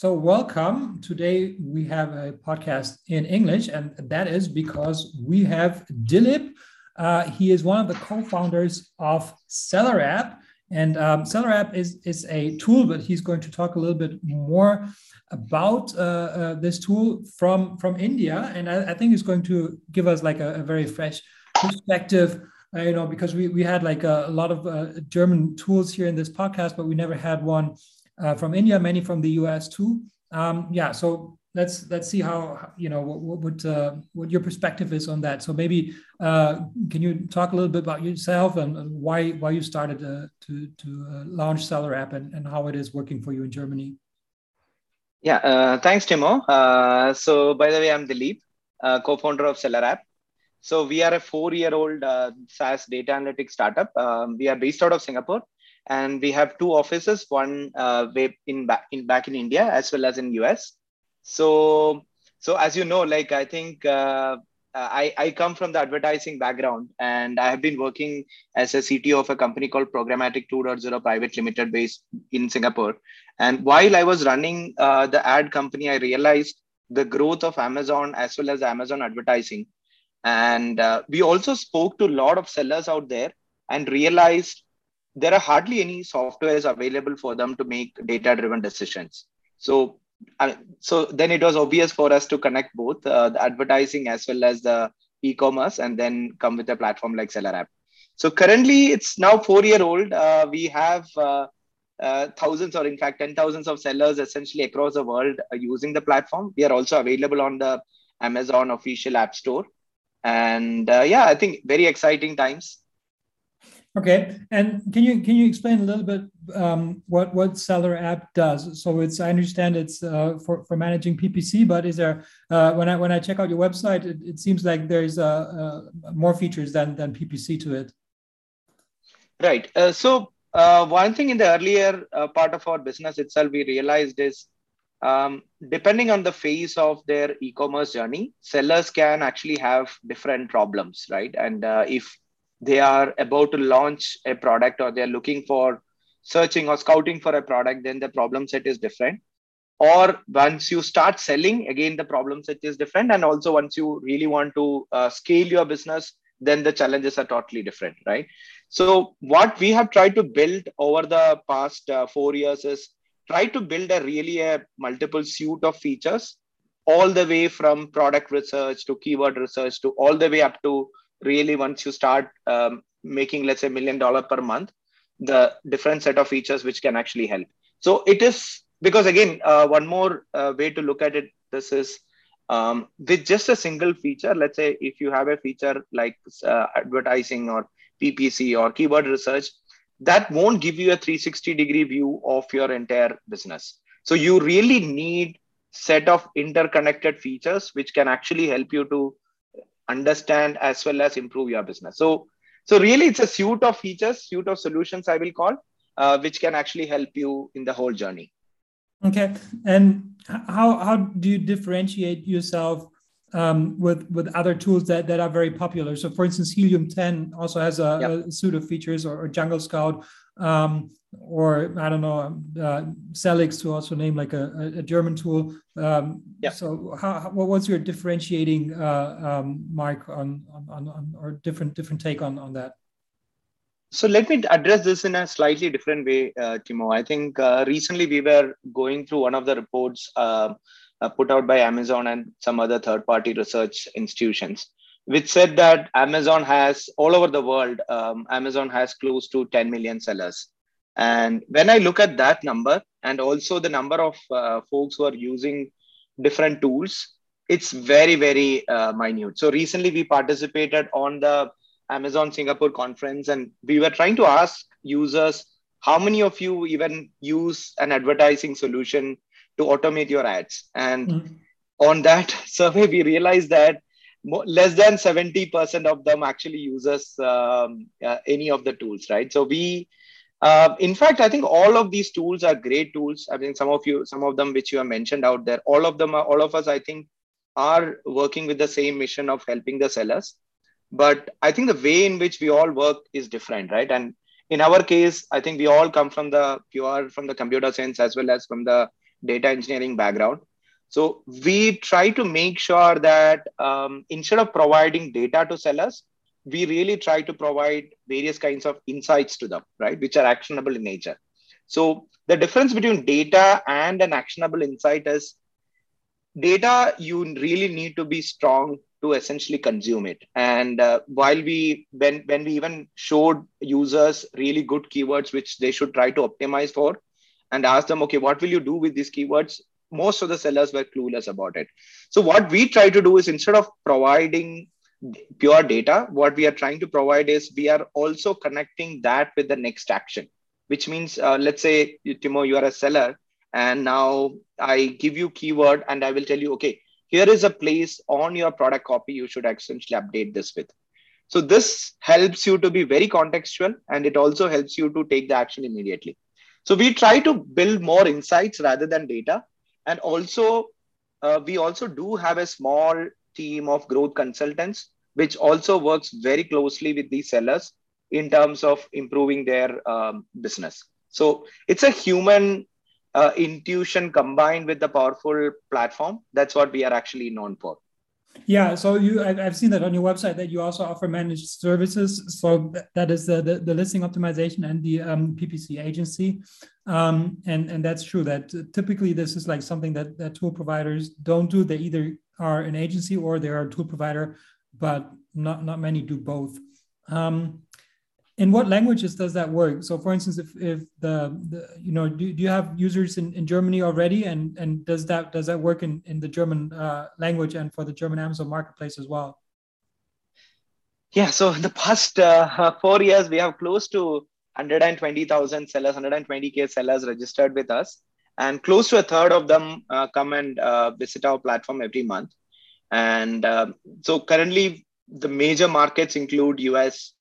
So, welcome. Today we have a podcast in English, and that is because we have Dilip. Uh, he is one of the co-founders of SellerApp, and um, App is is a tool, but he's going to talk a little bit more about uh, uh, this tool from from India, and I, I, think he's going to give us like a, a very fresh perspective. Uh, you know, because we we had like a, a lot of uh, German tools here in this podcast, but we never had one uh, from India, many from the US too. Um, yeah, so let's let's see how you know what what uh, what your perspective is on that. So maybe uh, can you talk a little bit about yourself and, why why you started uh, to to uh, launch SellerApp and, and how it is working for you in Germany? Yeah, uh, thanks, Timo. So by the way, I'm Dilip, co-founder of SellerApp. So we are a four-year-old SaaS data analytics startup. Um, we are based out of Singapore and we have two offices one uh, in back in back in india as well as in us so so as you know like i think uh, I, I come from the advertising background and I have been working as a CTO of a company called Programmatic 2.0 Private Limited based in Singapore. And while I was running uh, the ad company, I realized the growth of Amazon as well as Amazon advertising. And uh, we also spoke to a lot of sellers out there and realized there are hardly any softwares available for them to make data driven decisions. So uh, so then it was obvious for us to connect both uh, the advertising as well as the e-commerce and then come with a platform like SellerApp. So currently it's now four year old. Uh, we have uh, uh, thousands or in fact ten thousands of sellers essentially across the world using the platform. We are also available on the amazon official app store. And uh, yeah i think very exciting times Okay, and can you can you explain a little bit um, what what SellerApp does? So it's I understand it's uh, for for managing PPC, but is there uh, when I when I check out your website, it, it seems like there's uh, uh more features than than PPC to it. Right. Uh, so uh, one thing in the earlier part of our business itself, we realized is um, depending on the phase of their e-commerce journey, sellers can actually have different problems, right? And if they are about to launch a product or they're looking for searching or scouting for a product, then the problem set is different. Or once you start selling, again, the problem set is different. And also, once you really want to uh, scale your business, then the challenges are totally different, right? So, what we have tried to build over the past uh, four years is try to build a really a multiple suite of features, all the way from product research to keyword research to all the way up to really once you start um, making let's say million dollar per month the different set of features which can actually help. So it is because again uh, one more uh, way to look at it this is um, with just a single feature let's say if you have a feature like uh, advertising or ppc or keyword research that won't give you a 360 degree view of your entire business. So you really need set of interconnected features which can actually help you to understand as well as improve your business. So so really it's a suite of features suite of solutions i will call uh, which can actually help you in the whole journey. Okay. And how how do you differentiate yourself um, with with other tools that that are very popular? So for instance helium 10 also has a, yep. a suite of features or, or jungle scout um, or I don't know, um, uh, Sellics to also name like a, a German tool. Um, yeah. So, how, what was your differentiating uh, um, mark on, on, on, or different different take on on that? So let me address this in a slightly different way, uh, Timo. I think uh, recently we were going through one of the reports uh, uh, put out by Amazon and some other third-party research institutions, which said that Amazon has all over the world. Um, Amazon has close to 10 million sellers and when I look at that number and also the number of uh, folks who are using different tools, it's very, very uh, minute. So recently we participated on the Amazon Singapore conference and we were trying to ask users how many of you even use an advertising solution to automate your ads. And mm-hmm. on that survey, we realized that less than 70% of them actually uses um, uh, any of the tools, right? So we uh, in fact, I think all of these tools are great tools. I think some of you, some of them which you have mentioned out there, all of them are, all of us, I think, are working with the same mission of helping the sellers. But I think the way in which we all work is different, right? And in our case, I think we all come from the pure, from the computer science as well as from the data engineering background. So we try to make sure that um, instead of providing data to sellers, we really try to provide various kinds of insights to them, right, which are actionable in nature. So the difference between data and an actionable insight is data, you really need to be strong to essentially consume it. And uh, while we, when, when we even showed users really good keywords, which they should try to optimize for, and ask them, okay, what will you do with these keywords? Most of the sellers were clueless about it. So what we try to do is instead of providing pure data, what we are trying to provide is we are also connecting that with the next action, which means, uh, let's say, Timo, you are a seller, and now I give you keyword and I will tell you, okay, here is a place on your product copy you should essentially update this with. So this helps you to be very contextual and it also helps you to take the action immediately. So we try to build more insights rather than data. And also, uh, we also do have a small team of growth consultants, which also works very closely with these sellers in terms of improving their um, business. So it's a human uh, intuition combined with the powerful platform. That's what we are actually known for. Yeah, so you I've seen that on your website that you also offer managed services. So that is the the, the listing optimization and the um, PPC agency, um, and and that's true. That typically this is like something that that tool providers don't do. They either are an agency or they are a tool provider, but not not many do both. Um, in what languages does that work? So, for instance, if, if the, the you know, do, do you have users in, in Germany already, and and does that does that work in in the German uh, language and for the German Amazon marketplace as well? Yeah. So, in the past uh, four years, we have close to 120,000 sellers, 120k sellers registered with us, and close to a third of them uh, come and uh, visit our platform every month. And uh, so, currently, the major markets include US,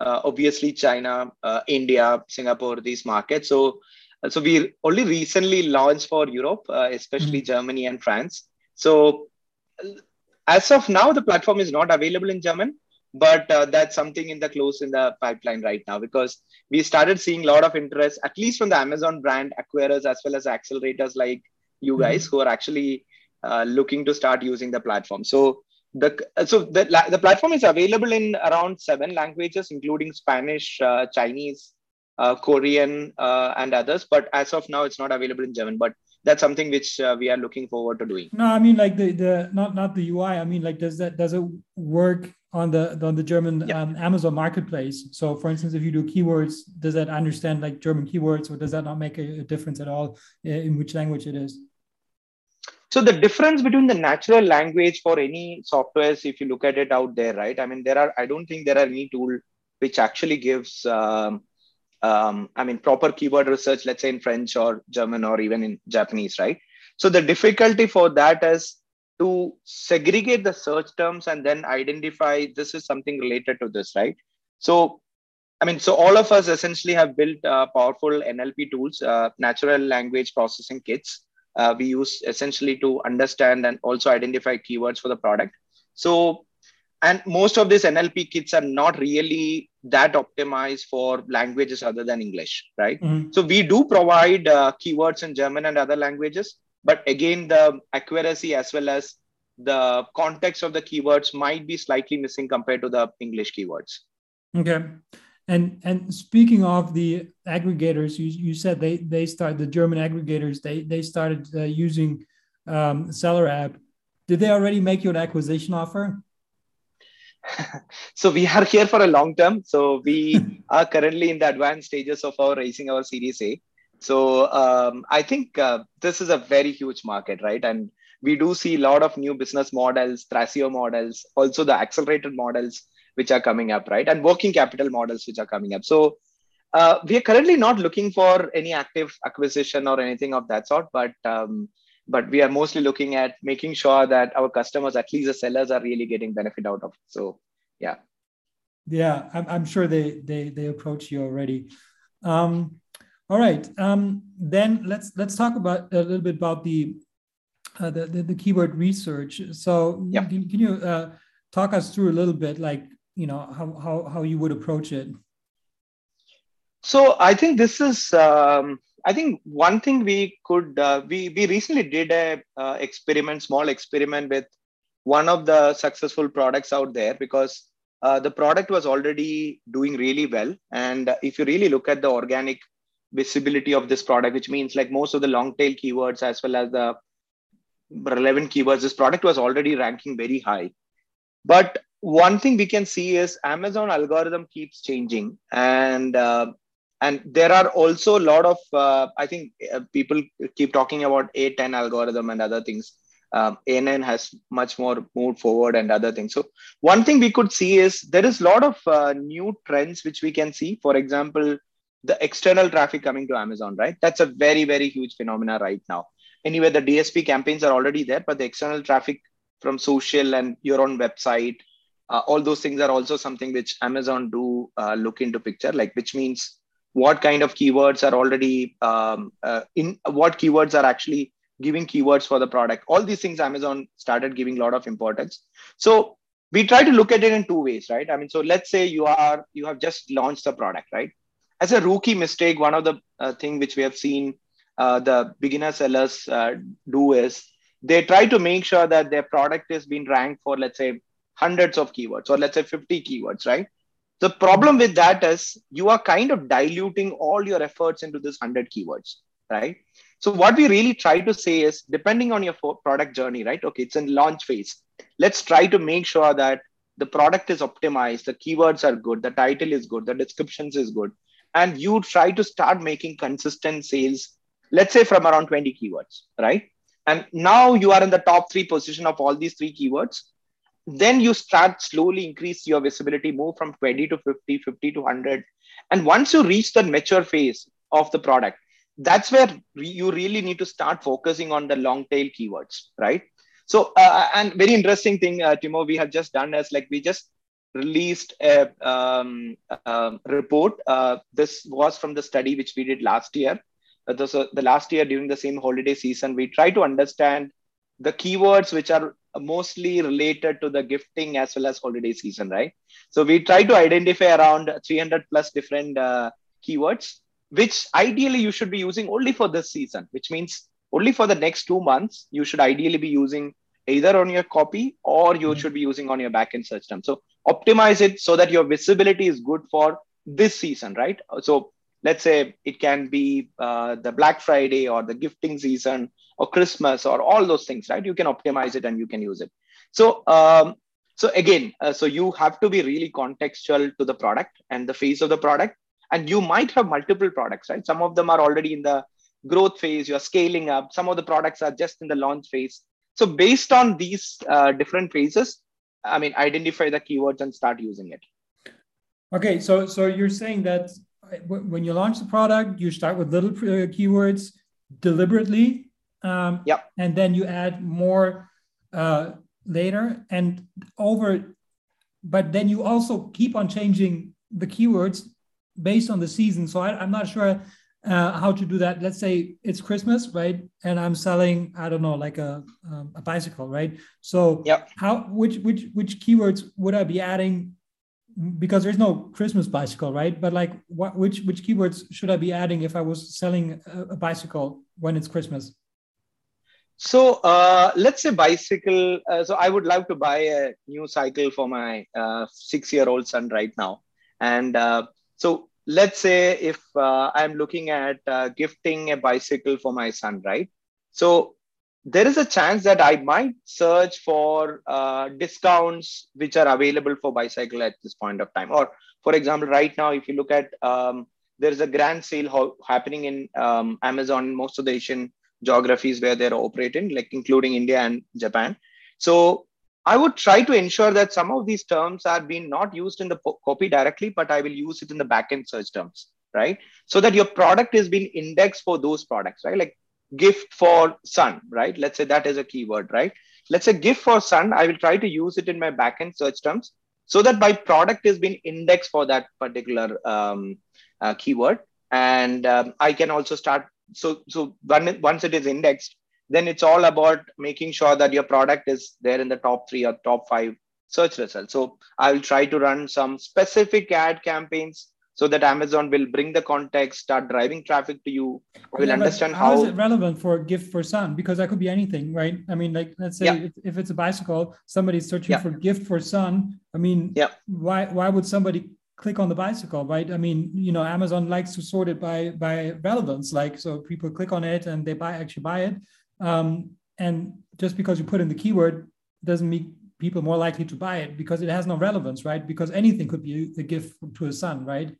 uh, obviously China, uh, India, Singapore, these markets. So, uh, so we only recently launched for Europe, especially mm-hmm. Germany and France. So, as of now, the platform is not available in German, but uh, that's something in the close in the pipeline right now because we started seeing a lot of interest, at least from the Amazon brand acquirers as well as accelerators like you mm-hmm. guys mm-hmm. who are actually uh, looking to start using the platform. So the so the, the platform is available in around seven languages including spanish uh, chinese uh, korean uh, and others. But as of now it's not available in german but that's something which uh, we are looking forward to doing. No i mean like the the not not the ui i. Mean like does that does it work on the on the german yeah. um, amazon marketplace? So for instance if you do keywords does that understand like german keywords or does that not make a, a difference at all in which language it is so the difference between the natural language for any softwares, if you look at it out there, right? I mean, there are, I don't think there are any tool which actually gives, um, um, I mean, proper keyword research, let's say in French or German or even in Japanese, right? So the difficulty for that is to segregate the search terms and then identify this is something related to this, right? So, I mean, so all of us essentially have built uh, powerful NLP tools, uh, natural language processing kits, uh, we use essentially to understand and also identify keywords for the product. So, and most of these NLP kits are not really that optimized for languages other than English, right? Mm-hmm. So we do provide uh, keywords in German and other languages, but again, the accuracy as well as the context of the keywords might be slightly missing compared to the English keywords. Okay. And and speaking of the aggregators, you, you said they they started the German aggregators. They they started uh, using um, SellerApp. Did they already make you an acquisition offer? so we are here for a long term. So we are currently in the advanced stages of our raising our Series A. So um, I think uh, this is a very huge market, right? And we do see a lot of new business models, Thrasio models, also the accelerated models which are coming up, right? And working capital models which are coming up. So uh, we are currently not looking for any active acquisition or anything of that sort, but um, but we are mostly looking at making sure that our customers, at least the sellers, are really getting benefit out of. It. So yeah, yeah, I'm, I'm sure they they they approach you already. Um, all right, um, then let's let's talk about a little bit about the uh, the, the, the keyword research. So yeah. can, can you uh, talk us through a little bit, like you know how how how you would approach it so i think this is um, I think one thing we could uh, we we recently did a uh, experiment, small experiment with one of the successful products out there because uh, the product was already doing really well. And if you really look at the organic visibility of this product, which means like most of the long tail keywords as well as the relevant keywords, this product was already ranking very high. But one thing we can see is Amazon algorithm keeps changing, and uh, and there are also a lot of uh, I think uh, people keep talking about A10 algorithm and other things. Um, A9 has much more moved forward and other things. So one thing we could see is there is a lot of uh, new trends which we can see. For example, the external traffic coming to Amazon, right? That's a very very huge phenomena right now. Anyway, the DSP campaigns are already there, but the external traffic from social and your own website uh, all those things are also something which amazon do uh, look into picture like which means what kind of keywords are already um, uh, in what keywords are actually giving keywords for the product. All these things amazon started giving a lot of importance. So we try to look at it in two ways right? I mean so let's say you are you have just launched the product right? As a rookie mistake one of the uh, thing which we have seen uh, the beginner sellers uh, do is they try to make sure that their product is being ranked for let's say hundreds of keywords or let's say 50 keywords right? The problem with that is you are kind of diluting all your efforts into this 100 keywords right? So what we really try to say is depending on your product journey right? Okay it's in launch phase. Let's try to make sure that the product is optimized the keywords are good the title is good the descriptions is good and you try to start making consistent sales let's say from around 20 keywords right? And now you are in the top three position of all these three keywords then you start slowly increase your visibility move from 20 to 50 50 to 100 and once you reach the mature phase of the product that's where you really need to start focusing on the long tail keywords right? So uh, and very interesting thing uh, timo we have just done is like we just released a um, uh, report. Uh, this was from the study which we did last year. Uh, so the last year during the same holiday season we try to understand the keywords which are mostly related to the gifting as well as holiday season, right? So we try to identify around 300 plus different uh, keywords, which ideally you should be using only for this season, which means only for the next two months, you should ideally be using either on your copy or you mm-hmm. should be using on your backend search term. So optimize it so that your visibility is good for this season, right? So let's say it can be uh, the Black Friday or the gifting season or Christmas or all those things, right? You can optimize it and you can use it. So, um, so again, uh, so you have to be really contextual to the product and the phase of the product. And you might have multiple products, right? Some of them are already in the growth phase, you're scaling up. Some of the products are just in the launch phase. So, based on these uh, different phases, I mean, identify the keywords and start using it. Okay, so so you're saying that when you launch the product, you start with little uh, keywords deliberately um, yep. And then you add more uh, later and over, but then you also keep on changing the keywords based on the season. So I, am not sure uh, how to do that. Let's say it's Christmas, right? And I'm selling, I don't know, like a um, a bicycle, right? So yep. how which which which keywords would I be adding? Because there's no Christmas bicycle, right? But like, what which which keywords should I be adding if I was selling a, a bicycle when it's Christmas? So uh, let's say bicycle. Uh, so I would love to buy a new cycle for my uh, six-year-old son right now. And uh, so let's say if uh, I'm looking at uh, gifting a bicycle for my son, right? So there is a chance that I might search for discounts which are available for bicycle at this point of time. Or for example, right now, if you look at um, there is a grand sale ho- happening in um, Amazon, most of the Asian geographies where they're operating, like including India and Japan. So I would try to ensure that some of these terms are being not used in the copy directly, but I will use it in the backend search terms, right? So that your product is being indexed for those products, right? Like gift for son, right? Let's say that is a keyword, right? Let's say gift for son, I will try to use it in my backend search terms so that my product is being indexed for that particular um, uh, keyword. And um, I can also start so so when, once it is indexed then it's all about making sure that your product is there in the top three or top five search results so i will try to run some specific ad campaigns so that Amazon will bring the context, start driving traffic to you, will Yeah, understand how how. is it relevant for a gift for son? Because that could be anything, right? I mean, like let's say Yeah. if, if it's a bicycle, somebody's searching Yeah. for gift for son. I mean, Yeah. why why would somebody click on the bicycle, right? I mean, you know, Amazon likes to sort it by by relevance, like so people click on it and they buy actually buy it. Um, and just because you put in the keyword doesn't make people more likely to buy it because it has no relevance, right? Because anything could be a gift to a son, right?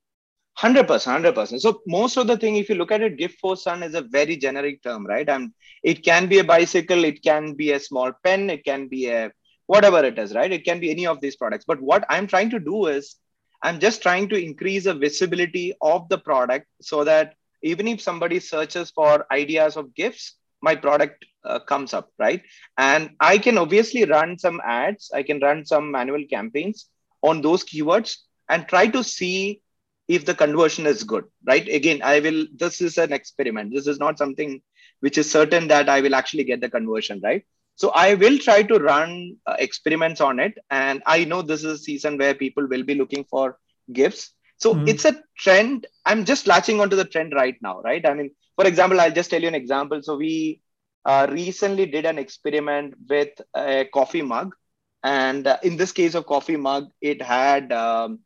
Hundred percent, hundred percent. So most of the thing, if you look at it, gift for son is a very generic term, right? And it can be a bicycle, it can be a small pen, it can be a whatever it is, right? It can be any of these products. But what I'm trying to do is, I'm just trying to increase the visibility of the product so that even if somebody searches for ideas of gifts, my product uh, comes up, right? And I can obviously run some ads, I can run some manual campaigns on those keywords and try to see if the conversion is good right? Again i will this is an experiment. This is not something which is certain that i will actually get the conversion right? So i will try to run uh, experiments on it. And i know this is a season where people will be looking for gifts. So Mhm. it's a trend. I'm just latching onto the trend right now right? I mean for example i'll just tell you an example. So we uh, recently did an experiment with a coffee mug. And uh, in this case of coffee mug it had um,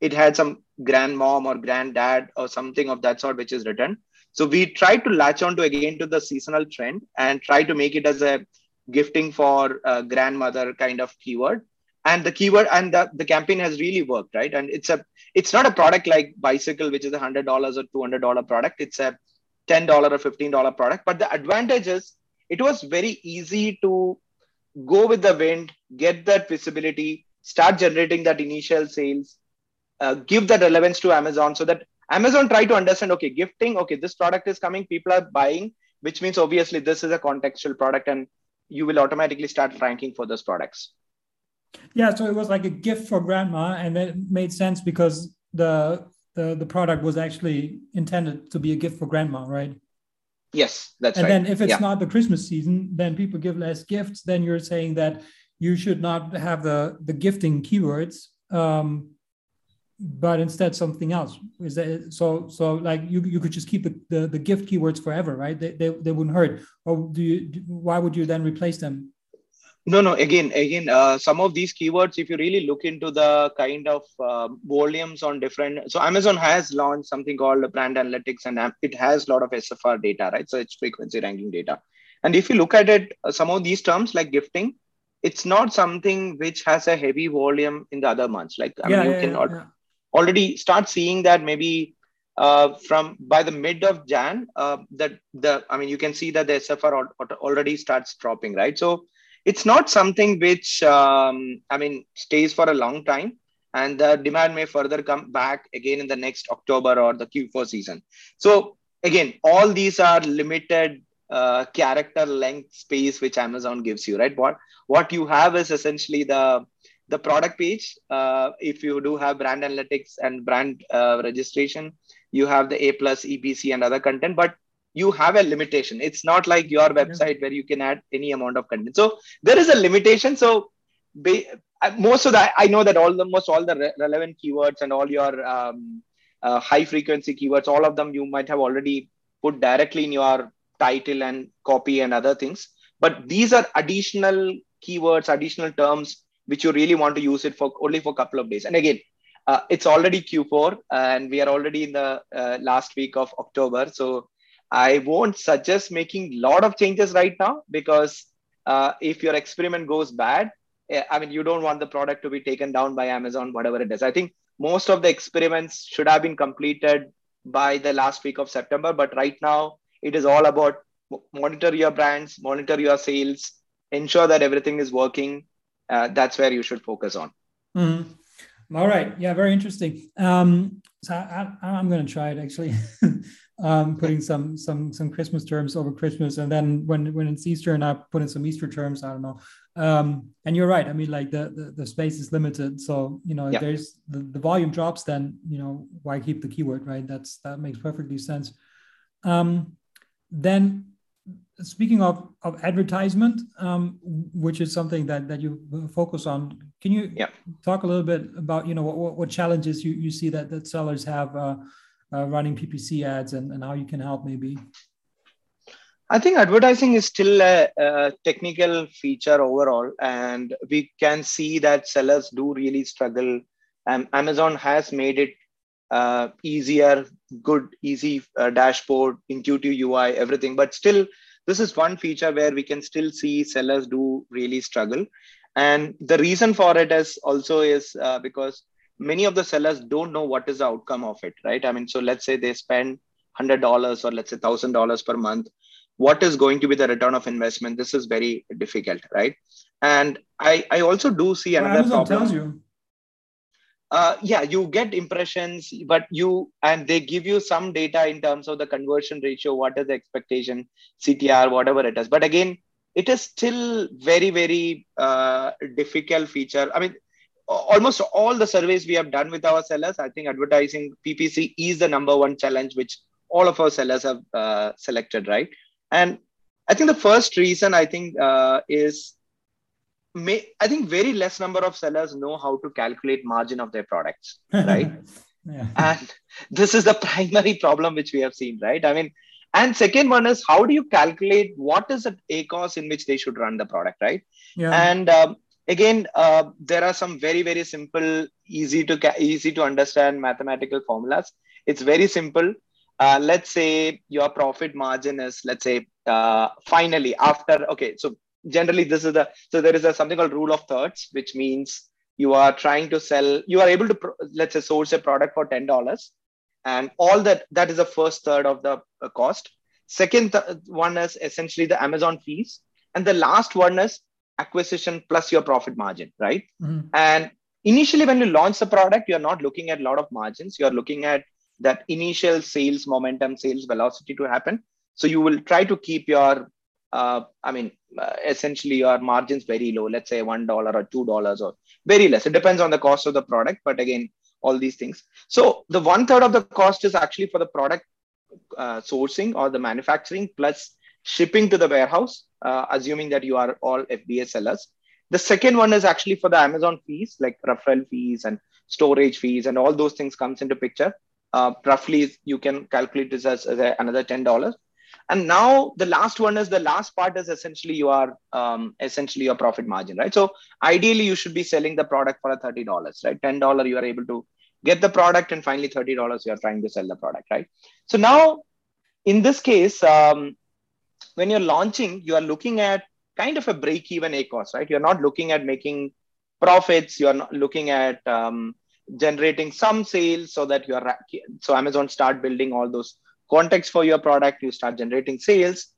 it had some grandmom or granddad or something of that sort which is written. So we tried to latch on to again to the seasonal trend and try to make it as a gifting for uh, grandmother kind of keyword. And the keyword and the, the campaign has really worked right? And it's a it's not a product like bicycle which is a hundred dollars or two hundred dollar product. It's a ten dollar or fifteen dollar product. But the advantage is it was very easy to go with the wind get that visibility start generating that initial sales uh, give that relevance to Amazon so that Amazon try to understand, okay, gifting, okay, this product is coming, people are buying, which means obviously this is a contextual product and you will automatically start ranking for those products. Yeah, so it was like a gift for grandma, and it made sense because the the the product was actually intended to be a gift for grandma, right? Yes, that's and right. And then if it's Yeah. not the Christmas season, then people give less gifts. Then you're saying that you should not have the the gifting keywords, um, but instead something else. Is that so? So like you you could just keep the the, the gift keywords forever, right? They, they they wouldn't hurt. Or do you? do- Why would you then replace them? No, no. Again, again, uh, some of these keywords, if you really look into the kind of uh, volumes on different, so Amazon has launched something called brand analytics, and it has a lot of SFR data, right? So it's frequency ranking data. And if you look at it, uh, some of these terms like gifting, it's not something which has a heavy volume in the other months. Like I mean, you can al- yeah. Already start seeing that maybe uh, from by the mid of Jan, uh, that the I mean you can see that the SFR al- al- already starts dropping, right? So it's not something which um, I mean stays for a long time, and the demand may further come back again in the next October or the Q4 season. So again, all these are limited uh, character length space which Amazon gives you, right? What what you have is essentially the the product page. Uh, if you do have brand analytics and brand uh, registration, you have the A plus EBC and other content, but you have a limitation. It's not like your website where you can add any amount of content. So there is a limitation. So ba- uh, most of that, I know that all the most all the re- relevant keywords and all your um, uh, high frequency keywords, all of them you might have already put directly in your title and copy and other things. But these are additional keywords, additional terms which you really want to use it for only for a couple of days. And again, uh, it's already Q4 and we are already in the uh, last week of October. So I won't suggest making a lot of changes right now because uh, if your experiment goes bad, eh, I mean, you don't want the product to be taken down by Amazon, whatever it is. I think most of the experiments should have been completed by the last week of September. But right now, it is all about monitor your brands, monitor your sales, ensure that everything is working. Uh, that's where you should focus on. Mhm. All right. Yeah, very interesting. Um, so I, am going to try it actually, um, putting some some some Christmas terms over Christmas, and then when when it's Easter, and I put in some Easter terms. I don't know. Um, and you're right. I mean, like the the, the space is limited, so you know, if Yeah. there's the, the volume drops, then you know why keep the keyword, right? That's that makes perfectly sense. Um, then speaking of, of advertisement, um, which is something that, that you focus on can you yeah. talk a little bit about you know what, what challenges you, you see that, that sellers have uh, uh, running PPC ads and, and how you can help maybe? I think advertising is still a, a, technical feature overall, and we can see that sellers do really struggle. Amazon has made it uh, easier, good, easy uh, dashboard, intuitive UI, everything. But still, this is one feature where we can still see sellers do really struggle. And the reason for it is also is uh, because many of the sellers don't know what is the outcome of it, right? I mean, so let's say they spend hundred dollars or let's say thousand dollars per month. What is going to be the return of investment? This is very difficult right? And i i also do see another Amazon problem. tells you uh, yeah you get impressions but you and they give you some data in terms of the conversion ratio what is the expectation ctr whatever it is. But again it is still very very uh, difficult feature. I mean almost all the surveys we have done with our sellers i think advertising ppc is the number one challenge which all of our sellers have uh, selected right? And I think the first reason I think uh, is may, I think very less number of sellers know how to calculate margin of their products, right? yeah. And this is the primary problem which we have seen, right? I mean, and second one is how do you calculate what is the a ACOS in which they should run the product, right? Yeah. And um, again, uh, there are some very very simple, easy to ca- easy to understand mathematical formulas. It's very simple uh, let's say your profit margin is let's say uh, finally after okay so generally this is the so there is a something called rule of thirds which means you are trying to sell you are able to let's say source a product for $10 and all that that is the first third of the uh, cost second th- one is essentially the amazon fees and the last one is acquisition plus your profit margin right mm-hmm. and initially when you launch the product you're not looking at a lot of margins you're looking at that initial sales momentum, sales velocity to happen. So you will try to keep your, uh, I mean, uh, essentially your margins very low. Let's say one dollar or two dollars or very less. It depends on the cost of the product, but again, all these things. So the one third of the cost is actually for the product uh, sourcing or the manufacturing plus shipping to the warehouse, uh, assuming that you are all FBA sellers. The second one is actually for the Amazon fees, like referral fees and storage fees, and all those things comes into picture uh, roughly you can calculate this as, as a, another $10 and now the last one is the last part is essentially your um, essentially your profit margin right? So ideally you should be selling the product for a $30 right? $10 you are able to get the product and finally $30 you are trying to sell the product right? So now in this case um, when you're launching you are looking at kind of a break even ACOS right? You're not looking at making profits. You're not looking at um, generating some sales so that you are so amazon start building all those contexts for your product you start generating sales.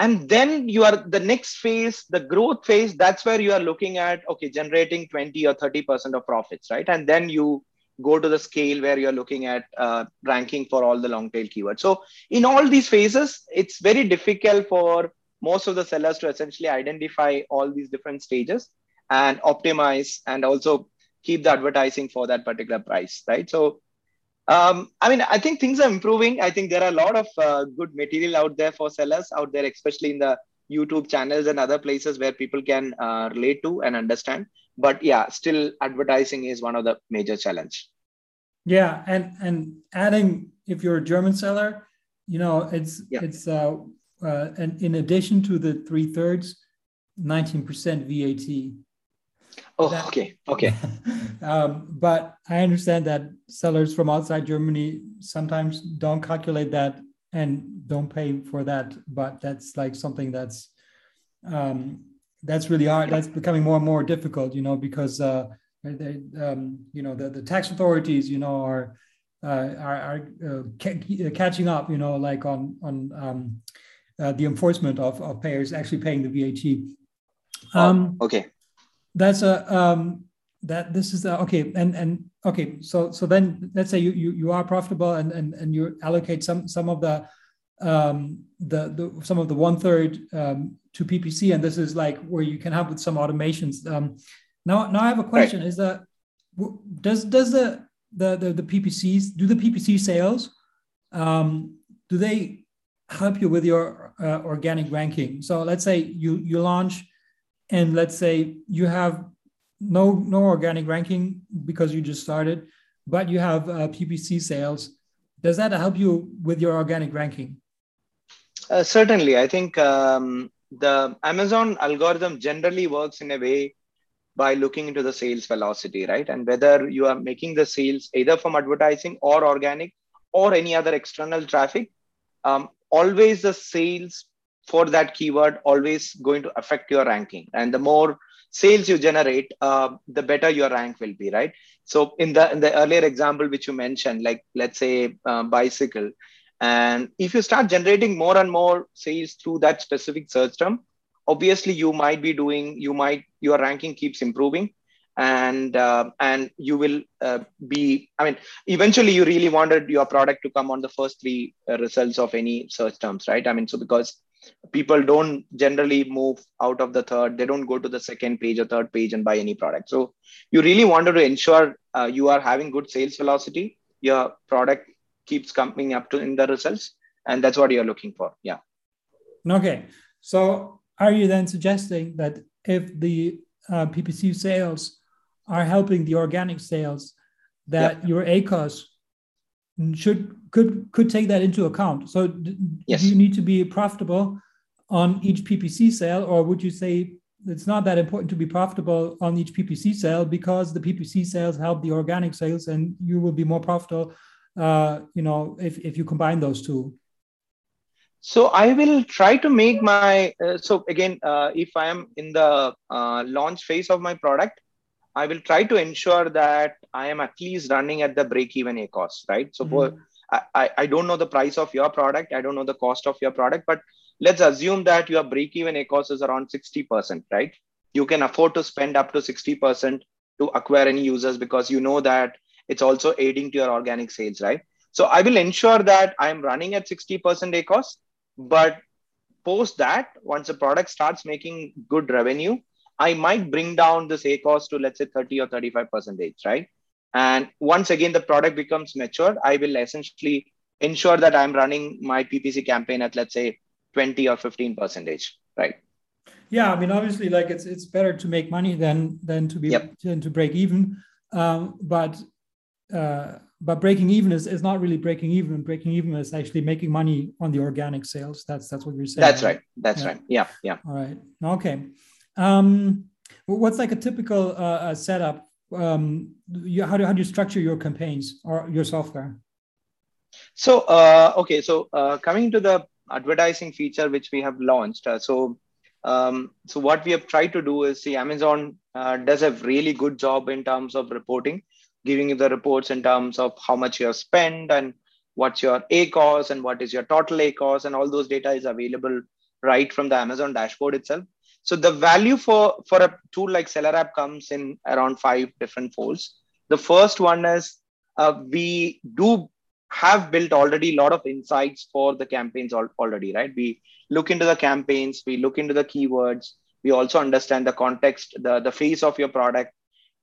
And then you are the next phase the growth phase that's where you are looking at okay generating 20 or 30 percent of profits right? And then you go to the scale where you're looking at uh, ranking for all the long tail keywords. So in all these phases it's very difficult for most of the sellers to essentially identify all these different stages and optimize and also keep the advertising for that particular price, right? So, um, I mean, I think things are improving. I think there are a lot of uh, good material out there for sellers out there, especially in the YouTube channels and other places where people can uh, relate to and understand. But yeah, still advertising is one of the major challenge. Yeah, and and adding if you're a German seller, you know, it's yeah. it's uh, uh, and in addition to the three thirds, nineteen percent VAT Oh, that, okay, okay. um, but I understand that sellers from outside Germany sometimes don't calculate that and don't pay for that. But that's like something that's um, that's really hard. That's becoming more and more difficult, you know, because uh, they, um, you know the, the tax authorities, you know, are uh, are, are uh, ca- catching up, you know, like on on um, uh, the enforcement of, of payers actually paying the VAT. Oh, um, oh, okay that's a um, that this is a, okay and and okay so so then let's say you you, you are profitable and, and and you allocate some some of the um the, the some of the one third um, to ppc and this is like where you can have with some automations um now now i have a question right. is that does does the, the the the ppcs do the ppc sales um do they help you with your uh, organic ranking so let's say you you launch and let's say you have no no organic ranking because you just started, but you have uh, PPC sales. Does that help you with your organic ranking? Uh, certainly, I think um, the Amazon algorithm generally works in a way by looking into the sales velocity, right? And whether you are making the sales either from advertising or organic or any other external traffic, um, always the sales for that keyword always going to affect your ranking. And the more sales you generate, uh, the better your rank will be, right? So in the in the earlier example which you mentioned, like let's say uh, bicycle, and if you start generating more and more sales through that specific search term, obviously you might be doing, you might, your ranking keeps improving and uh, and you will uh, be i mean eventually you really wanted your product to come on the first three uh, results of any search terms right i mean so because people don't generally move out of the third. They don't go to the second page or third page and buy any product. So you really wanted to ensure uh, you are having good sales velocity. Your product keeps coming up to in the results and that's what you're looking for. Yeah. Okay. So are you then suggesting that if the uh, ppc sales are helping the organic sales that yeah. your acos should could could take that into account so yes. do you need to be profitable on each ppc sale or would you say it's not that important to be profitable on each ppc sale because the ppc sales help the organic sales and you will be more profitable uh, you know, if, if you combine those two? So I will try to make my, uh, so again, uh, if I am in the uh, launch phase of my product, I will try to ensure that I am at least running at the break even ACOS, right? So mm-hmm. for, I, I don't know the price of your product. I don't know the cost of your product, but let's assume that your break even ACOS is around 60%, right? You can afford to spend up to 60% to acquire any users because you know that it's also aiding to your organic sales, right? So I will ensure that I'm running at 60% ACOS, but post that, once the product starts making good revenue, I might bring down this ACOS to let's say 30 or 35 percentage, right? And once again, the product becomes mature, I will essentially ensure that I'm running my PPC campaign at let's say 20 or 15 percentage, right? Yeah, I mean, obviously, like it's it's better to make money than than to be yep. than to break even. Um, but uh, but breaking even is, is not really breaking even. Breaking even is actually making money on the organic sales. That's that's what you're saying. That's right. That's yeah. right. Yeah, yeah. All right. Okay. Um, what's like a typical uh, setup? Um, you, how do how do you structure your campaigns or your software? So uh, okay, so uh, coming to the advertising feature which we have launched. Uh, so um, so what we have tried to do is see Amazon uh, does a really good job in terms of reporting giving you the reports in terms of how much you have spent and what's your ACOS and what is your total ACOS and all those data is available right from the Amazon dashboard itself. So the value for, for a tool like SellerApp comes in around five different folds. The first one is uh, we do have built already a lot of insights for the campaigns already, right? We look into the campaigns, we look into the keywords, we also understand the context, the, the face of your product,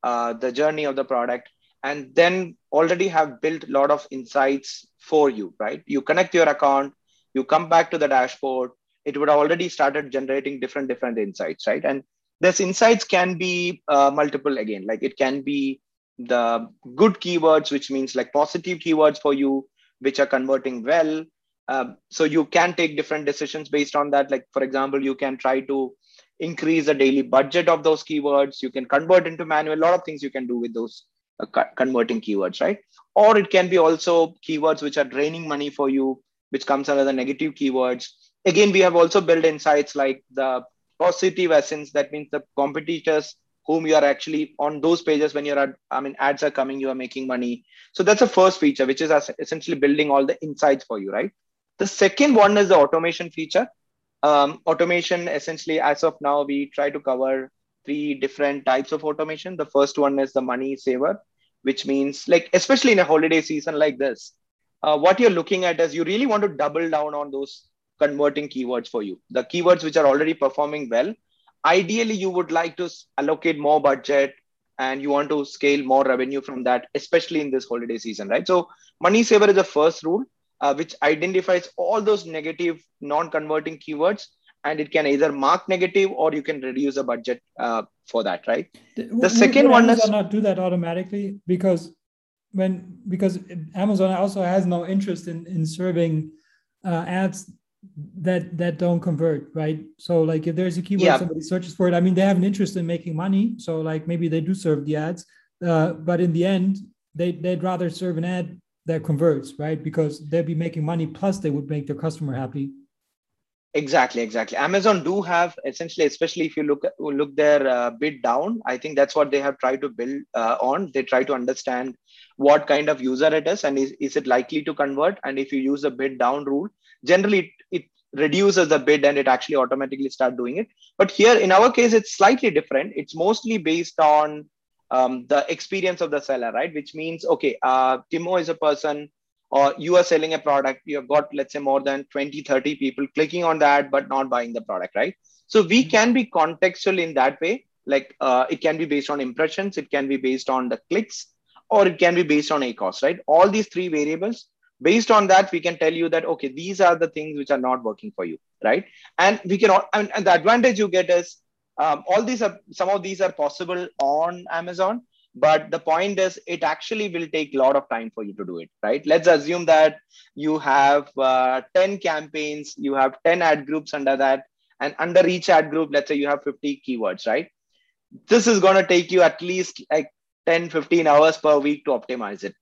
uh, the journey of the product and then already have built a lot of insights for you, right? You connect your account, you come back to the dashboard, it would have already started generating different, different insights, right? And this insights can be uh, multiple again, like it can be the good keywords, which means like positive keywords for you, which are converting well. Um, so you can take different decisions based on that. Like, for example, you can try to increase the daily budget of those keywords. You can convert into manual, a lot of things you can do with those uh, converting keywords, right? Or it can be also keywords which are draining money for you, which comes under the negative keywords. Again, we have also built insights like the positive ASINs. That means the competitors whom you are actually on those pages when you're I mean, ads are coming, you are making money. So that's the first feature, which is essentially building all the insights for you, right? The second one is the automation feature. Um, automation, essentially, as of now, we try to cover three different types of automation. The first one is the money saver, which means like, especially in a holiday season like this, uh, what you're looking at is you really want to double down on those converting keywords for you. The keywords which are already performing well. Ideally, you would like to allocate more budget and you want to scale more revenue from that, especially in this holiday season, right? So, money saver is the first rule, uh, which identifies all those negative non converting keywords and it can either mark negative or you can reduce the budget uh, for that right the would, second one Amazon is not do that automatically because when because amazon also has no interest in in serving uh, ads that that don't convert right? So like if there's a keyword yeah. somebody searches for it i mean they have an interest in making money. So like maybe they do serve the ads uh, but in the end they they'd rather serve an ad that converts right? Because they'd be making money plus they would make their customer happy. Exactly exactly. Amazon do have essentially especially if you look look their uh, bid down i think that's what they have tried to build uh, on. They try to understand what kind of user it is and is, is it likely to convert? And if you use the bid down rule generally reduces the bid and it actually automatically start doing it. But here in our case it's slightly different. It's mostly based on um, the experience of the seller right? Which means okay uh, timo is a person or you are selling a product you have got let's say more than 20 30 people clicking on that but not buying the product right? So we mm-hmm. can be contextual in that way. Like uh, it can be based on impressions it can be based on the clicks or it can be based on ACOS, right? All these three variables, based on that, we can tell you that, okay, these are the things which are not working for you, right? And we can, and, and the advantage you get is um, all these are, some of these are possible on Amazon, but the point is it actually will take a lot of time for you to do it, right? Let's assume that you have uh, 10 campaigns, you have 10 ad groups under that, and under each ad group, let's say you have 50 keywords, right? This is going to take you at least like 10, 15 hours per week to optimize it.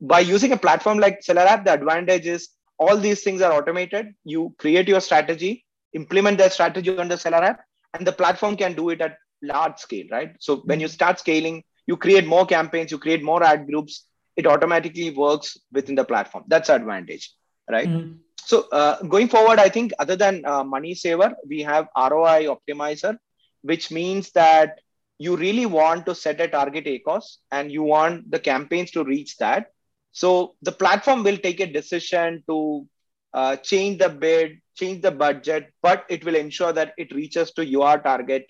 By using a platform like SellerApp, the advantage is all these things are automated. You create your strategy, implement that strategy on the SellerApp, and the platform can do it at large scale, right? So when you start scaling, you create more campaigns, you create more ad groups, it automatically works within the platform. That's advantage, right? Mm-hmm. So uh, going forward, I think other than uh, Money Saver, we have ROI Optimizer, which means that you really want to set a target ACOS and you want the campaigns to reach that. So the platform will take a decision to uh, change the bid, change the budget, but it will ensure that it reaches to your target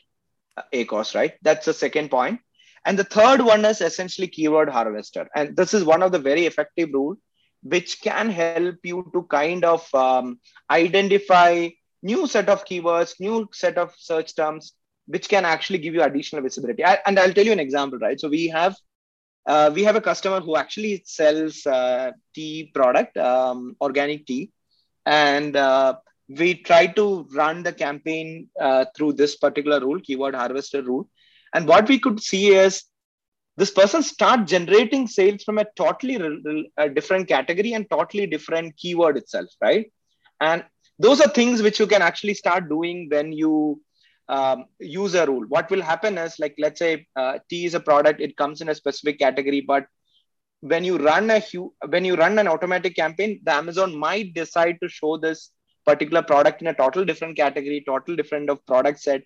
uh, ACOS, right? That's the second point. And the third one is essentially keyword harvester. And this is one of the very effective rule, which can help you to kind of um, identify new set of keywords, new set of search terms which can actually give you additional visibility. I, and I'll tell you an example, right? So we have uh, we have a customer who actually sells uh, tea product, um, organic tea, and uh, we try to run the campaign uh, through this particular rule, keyword harvester rule. And what we could see is this person start generating sales from a totally a different category and totally different keyword itself, right? And those are things which you can actually start doing when you um, user rule. What will happen is like, let's say uh, tea is a product, it comes in a specific category, but when you run a when you run an automatic campaign, the Amazon might decide to show this particular product in a total different category, total different of product set.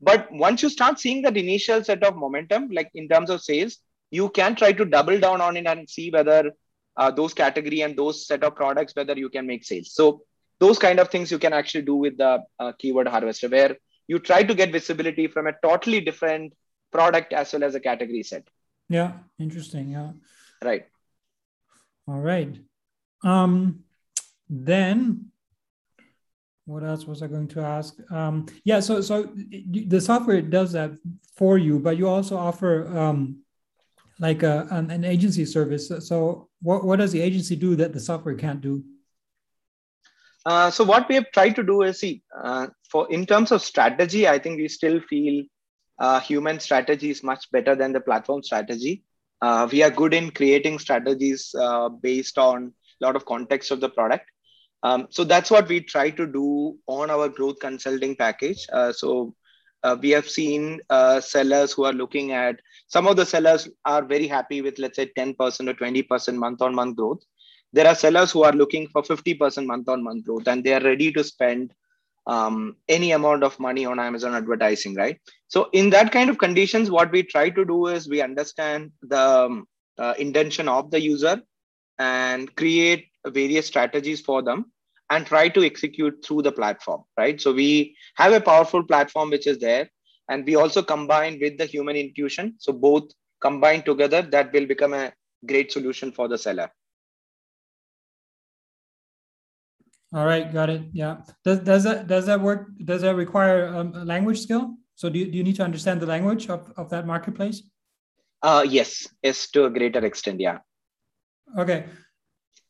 But once you start seeing that initial set of momentum, like in terms of sales, you can try to double down on it and see whether uh, those category and those set of products, whether you can make sales. So those kind of things you can actually do with the uh, keyword harvester, where you try to get visibility from a totally different product as well as a category set. Yeah, interesting. Yeah. Right. All right. Um, then what else was I going to ask? Um, yeah, so so the software does that for you, but you also offer um, like a, an, an agency service. So what, what does the agency do that the software can't do? Uh, so what we have tried to do is see uh, for in terms of strategy, I think we still feel uh, human strategy is much better than the platform strategy. Uh, we are good in creating strategies uh, based on a lot of context of the product. Um, so that's what we try to do on our growth consulting package. so we have seen sellers who are looking at some of the sellers are very happy with let's say 10% or 20% month on month growth there are sellers who are looking for 50% month on month growth and they are ready to spend um, any amount of money on amazon advertising right? So in that kind of conditions what we try to do is we understand the um, uh, intention of the user and create various strategies for them and try to execute through the platform right? So we have a powerful platform which is there and we also combine with the human intuition. So both combined together that will become a great solution for the seller All right, got it. Yeah. Does does that does that work? Does that require um, a language skill? So do you, do you need to understand the language of, of that marketplace? Uh, yes, yes, to a greater extent, yeah. Okay.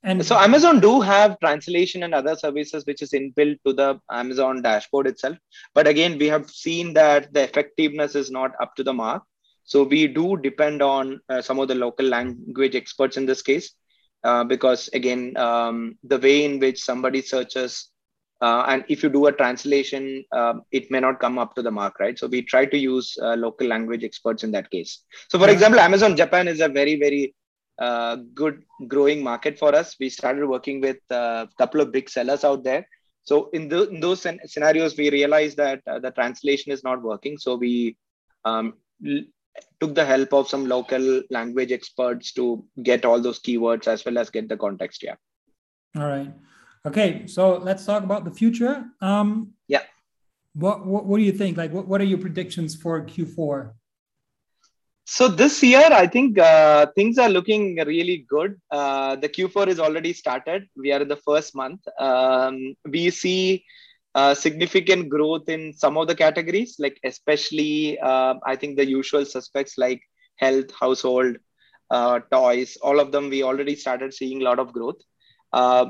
And so Amazon do have translation and other services which is inbuilt to the Amazon dashboard itself. But again, we have seen that the effectiveness is not up to the mark. So we do depend on uh, some of the local language experts in this case, uh, because again, um, the way in which somebody searches uh, and if you do a translation, um, it may not come up to the mark, right? So we try to use uh, local language experts in that case. So, for example, Amazon Japan is a very, very uh, good growing market for us. We started working with a couple of big sellers out there. So in, the, in those scenarios, we realized that uh, the translation is not working. So we um, took the help of some local language experts to get all those keywords as well as get the context. Yeah. All right. Okay. So let's talk about the future. Um, yeah. What, what, what do you think? Like, what, what are your predictions for Q4? So this year, I think uh, things are looking really good. Uh, the Q4 is already started. We are in the first month. Um, we see uh, significant growth in some of the categories, like especially uh, I think the usual suspects like health, household, uh, toys. All of them we already started seeing a lot of growth. Uh,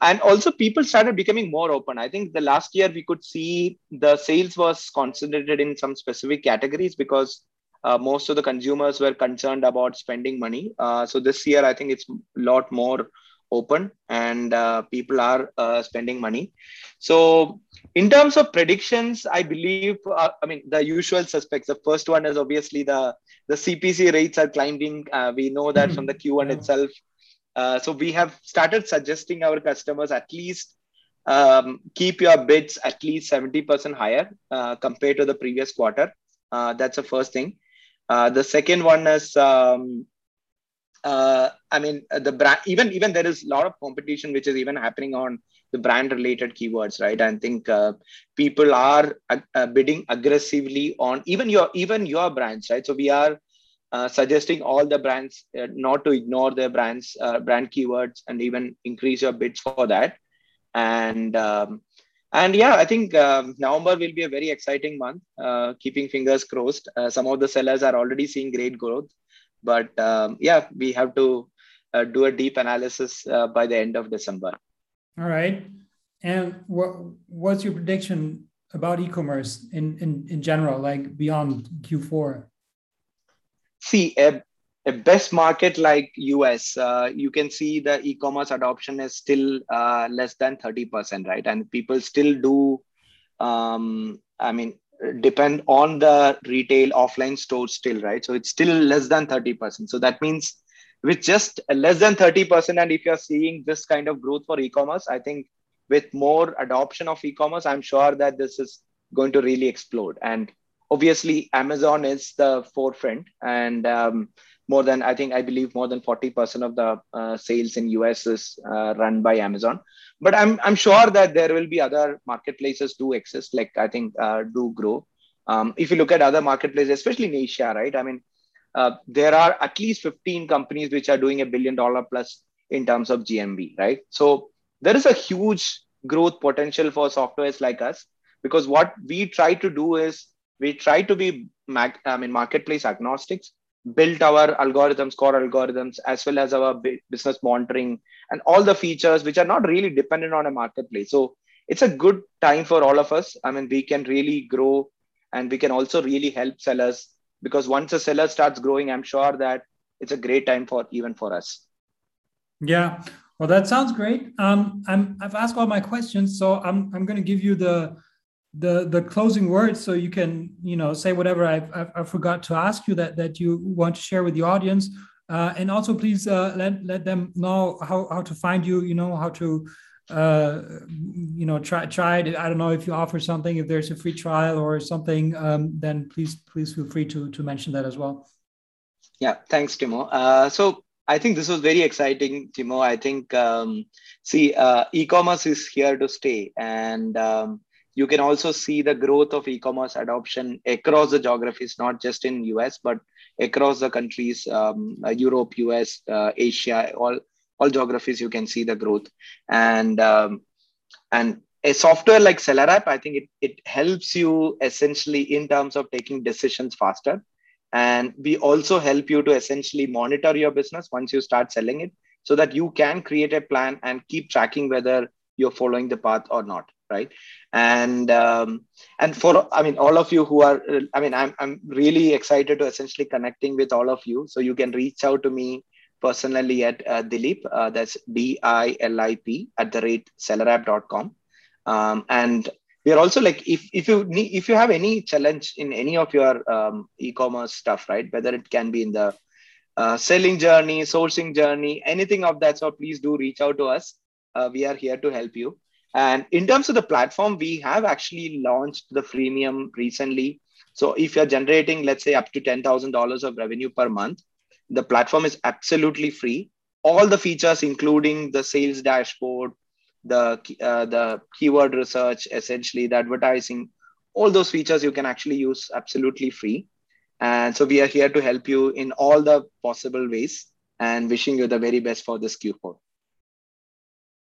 and also people started becoming more open i think the last year we could see the sales was concentrated in some specific categories because uh, most of the consumers were concerned about spending money. Uh, so this year, I think it's a lot more open and uh, people are uh, spending money. So in terms of predictions, I believe, uh, I mean, the usual suspects. The first one is obviously the the CPC rates are climbing. Uh, we know that from the Q1 yeah. itself. so we have started suggesting our customers at least um, keep your bids at least 70% higher compared to the previous quarter. that's the first thing. Uh, the second one is, um, uh, I mean, uh, the brand. Even even there is a lot of competition which is even happening on the brand related keywords, right? I think uh, people are uh, bidding aggressively on even your even your brands, right? So we are uh, suggesting all the brands uh, not to ignore their brands brand keywords and even increase your bids for that and um, and yeah i think um, november will be a very exciting month uh, keeping fingers crossed uh, some of the sellers are already seeing great growth but um, yeah we have to uh, do a deep analysis uh, by the end of december. All right. And what what's your prediction about e-commerce in in, in general like beyond q4 see a best market like us uh, you can see the e-commerce adoption is still uh, less than 30% right? And people still do um, i mean depend on the retail offline stores still right? So it's still less than 30% so that means with just less than 30% and if you're seeing this kind of growth for e-commerce i think with more adoption of e-commerce i'm sure that this is going to really explode. And obviously amazon is the forefront and um, more than I think I believe more than 40% of the uh, sales in US is uh, run by Amazon. But I'm I'm sure that there will be other marketplaces do exist, like I think uh, do grow. Um, if you look at other marketplaces, especially in Asia, right? I mean, uh, there are at least 15 companies which are doing a billion dollar plus in terms of GMV, right? So there is a huge growth potential for softwares like us because what we try to do is we try to be I mean marketplace agnostics built our algorithms, core algorithms, as well as our business monitoring and all the features which are not really dependent on a marketplace. So it's a good time for all of us. I mean, we can really grow and we can also really help sellers because once a seller starts growing, I'm sure that it's a great time for even for us. Yeah. Well, that sounds great. Um, I'm, I've asked all my questions, so I'm, I'm going to give you the the the closing words so you can you know say whatever I've, i forgot to ask you that that you want to share with the audience. Uh, and also please uh, let let them know how, how to find you you know how to uh, you know try try it. I don't know if you offer something if there's a free trial or something um, then please please feel free to to mention that as well. Yeah thanks timo. Uh, so I think this was very exciting, Timo. I think, um, see, uh, e-commerce is here to stay, and um, you can also see the growth of e-commerce adoption across the geographies not just in us but across the countries um, uh, europe us uh, asia all all geographies you can see the growth. And um, and a software like SellerApp i think it, it helps you essentially in terms of taking decisions faster. And we also help you to essentially monitor your business once you start selling it so that you can create a plan and keep tracking whether you're following the path or not right? And um, and for i mean all of you who are i mean I'm, I'm really excited to essentially connecting with all of you. So you can reach out to me personally at uh, dilip uh, that's d-i-l-i-p at the rate sellerapp.com um, and we are also like if, if you need if you have any challenge in any of your um, e-commerce stuff right? Whether it can be in the uh, selling journey sourcing journey anything of that sort please do reach out to us. Uh, we are here to help you and in terms of the platform we have actually launched the freemium recently so if you're generating let's say up to $10000 of revenue per month the platform is absolutely free all the features including the sales dashboard the uh, the keyword research, essentially the advertising, all those features you can actually use absolutely free. And so we are here to help you in all the possible ways and wishing you the very best for this Q4.